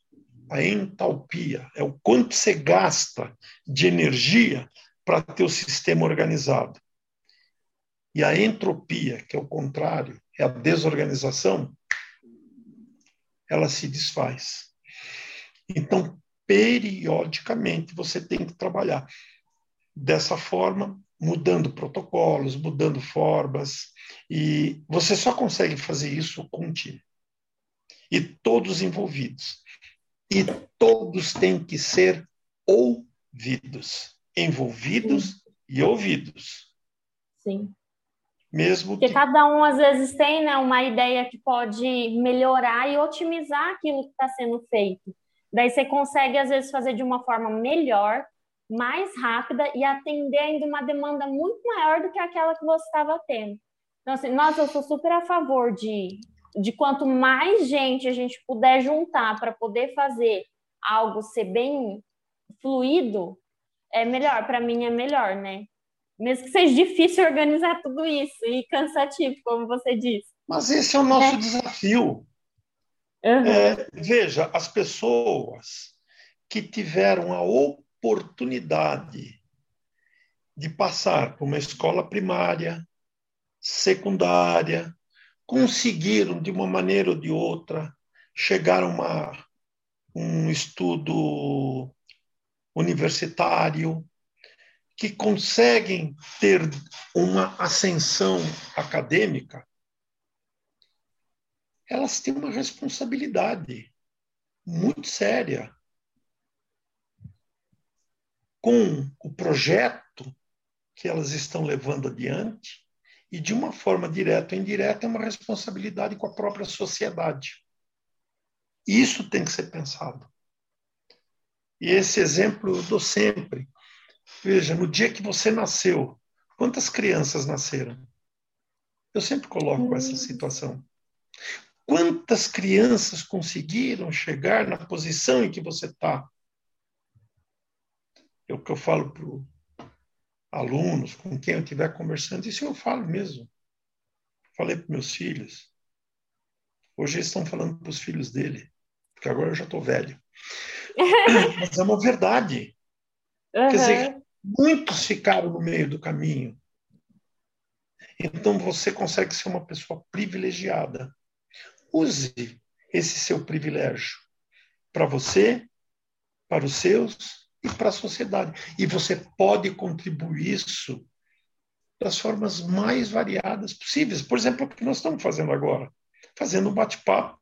a entalpia, é o quanto você gasta de energia para ter o sistema organizado. E a entropia, que é o contrário, é a desorganização, ela se desfaz. Então, periodicamente, você tem que trabalhar dessa forma, mudando protocolos, mudando formas, e você só consegue fazer isso com um time. E todos envolvidos. E todos têm que ser ouvidos, envolvidos Sim. e ouvidos. Sim. Mesmo Porque que... cada um, às vezes, tem né, uma ideia que pode melhorar e otimizar aquilo que está sendo feito. Daí você consegue, às vezes, fazer de uma forma melhor, mais rápida e atender ainda uma demanda muito maior do que aquela que você estava tendo. Então, assim, nossa, eu sou super a favor de, de quanto mais gente a gente puder juntar para poder fazer algo ser bem fluido, é melhor. Para mim é melhor, né? Mesmo que seja difícil organizar tudo isso e cansativo, como você disse. Mas esse é o nosso é. desafio. Uhum. É, veja, as pessoas que tiveram a oportunidade de passar por uma escola primária, secundária, conseguiram, de uma maneira ou de outra, chegar a uma, um estudo universitário, que conseguem ter uma ascensão acadêmica, elas têm uma responsabilidade muito séria com o projeto que elas estão levando adiante e, de uma forma direta ou indireta, é uma responsabilidade com a própria sociedade. Isso tem que ser pensado. E esse exemplo eu dou sempre. Veja, no dia que você nasceu, quantas crianças nasceram? Eu sempre coloco essa situação. Quantas crianças conseguiram chegar na posição em que você está? É o que eu falo alunos, com quem eu estiver conversando, isso eu falo mesmo. Falei para meus filhos. Hoje eles estão falando para os filhos dele, porque agora eu já estou velho. Mas é uma verdade. Uhum. Quer dizer, muitos ficaram no meio do caminho. Então você consegue ser uma pessoa privilegiada. Use esse seu privilégio para você, para os seus e para a sociedade. E você pode contribuir isso das formas mais variadas possíveis. Por exemplo, o que nós estamos fazendo agora, fazendo um bate-papo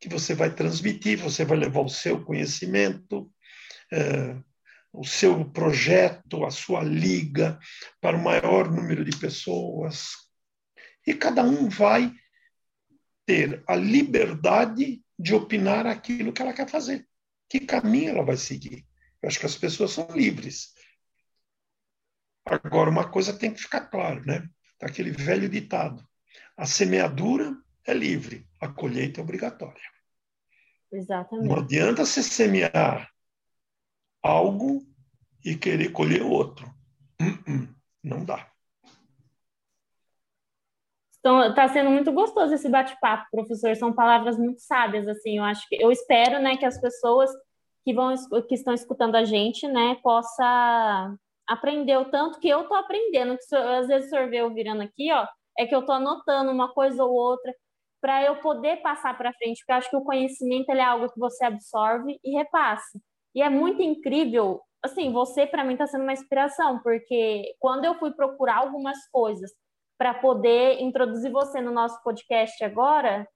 que você vai transmitir, você vai levar o seu conhecimento, é, o seu projeto, a sua liga para o maior número de pessoas. E cada um vai ter a liberdade de opinar aquilo que ela quer fazer, que caminho ela vai seguir. Eu acho que as pessoas são livres. Agora, uma coisa tem que ficar claro, né? Aquele velho ditado: a semeadura é livre, a colheita é obrigatória. Exatamente. Não adianta você semear algo e querer colher outro. Uh-uh. Não dá. Então, tá sendo muito gostoso esse bate-papo, professor. São palavras muito sábias, assim. Eu acho que eu espero, né, que as pessoas que vão que estão escutando a gente, né, possa aprender o tanto que eu tô aprendendo. Que às vezes o senhor vê eu virando aqui, ó, é que eu tô anotando uma coisa ou outra para eu poder passar para frente, porque eu acho que o conhecimento é algo que você absorve e repassa. E é muito incrível, assim, você para mim está sendo uma inspiração, porque quando eu fui procurar algumas coisas para poder introduzir você no nosso podcast agora,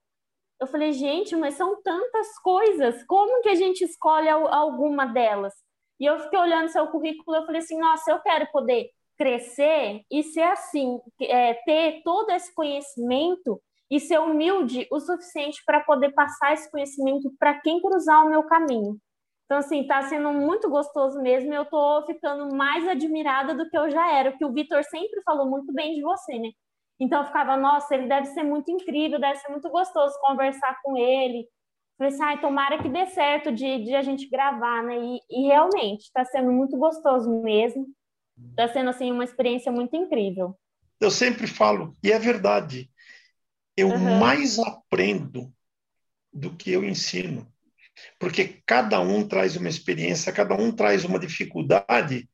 eu falei, gente, mas são tantas coisas, como que a gente escolhe alguma delas? E eu fiquei olhando seu currículo, eu falei assim, nossa, eu quero poder crescer e ser assim, é, ter todo esse conhecimento e ser humilde o suficiente para poder passar esse conhecimento para quem cruzar o meu caminho. Então, assim, está sendo muito gostoso mesmo. Eu estou ficando mais admirada do que eu já era, porque o Vitor sempre falou muito bem de você, né? Então, eu ficava, nossa, ele deve ser muito incrível, deve ser muito gostoso conversar com ele. Falei assim, ai, tomara que dê certo de, de a gente gravar, né? E, e realmente, está sendo muito gostoso mesmo. Está sendo, assim, uma experiência muito incrível. Eu sempre falo, e é verdade, eu uhum. mais aprendo do que eu ensino. Porque cada um traz uma experiência, cada um traz uma dificuldade,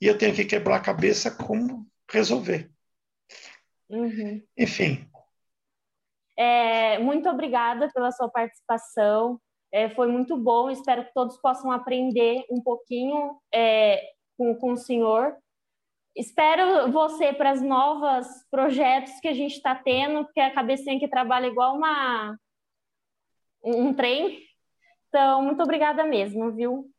e eu tenho que quebrar a cabeça como resolver. Uhum. Enfim. É, muito obrigada pela sua participação. É, foi muito bom. Espero que todos possam aprender um pouquinho é, com, com o senhor. Espero você para os novos projetos que a gente está tendo, porque a cabecinha que trabalha igual uma, um trem. Então, muito obrigada mesmo, viu?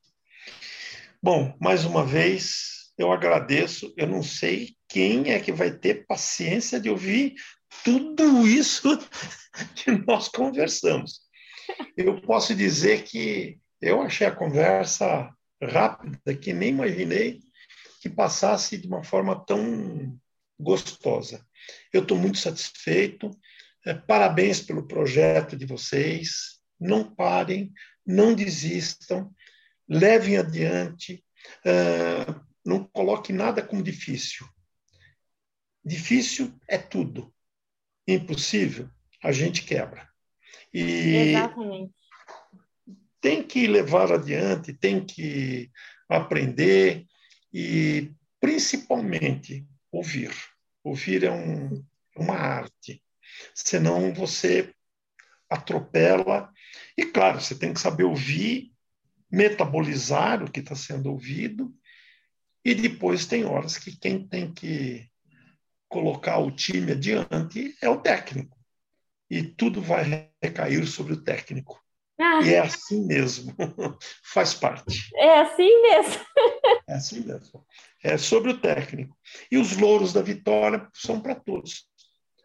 Bom, mais uma vez, eu agradeço. Eu não sei quem é que vai ter paciência de ouvir tudo isso que nós conversamos. Eu posso dizer que eu achei a conversa rápida, que nem imaginei que passasse de uma forma tão gostosa. Eu estou muito satisfeito. É, parabéns pelo projeto de vocês. Não parem, não desistam, levem adiante. Uh, não coloque nada como difícil. Difícil é tudo. Impossível, a gente quebra. E Exatamente. tem que levar adiante, tem que aprender, e principalmente ouvir. Ouvir é um, uma arte, senão você atropela. E claro, você tem que saber ouvir, metabolizar o que está sendo ouvido, e depois tem horas que quem tem que colocar o time adiante é o técnico. E tudo vai recair sobre o técnico. Ah. E é assim mesmo, faz parte. É assim mesmo. é assim mesmo. É sobre o técnico. E os louros da vitória são para todos.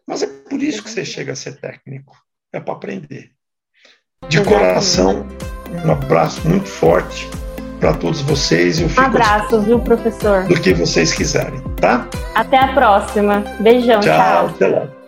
Mas é por isso que você chega a ser técnico. É para aprender. De coração, um abraço muito forte para todos vocês. Eu fico abraço, viu, professor? Do que vocês quiserem, tá? Até a próxima. Beijão, tchau. tchau. Até lá.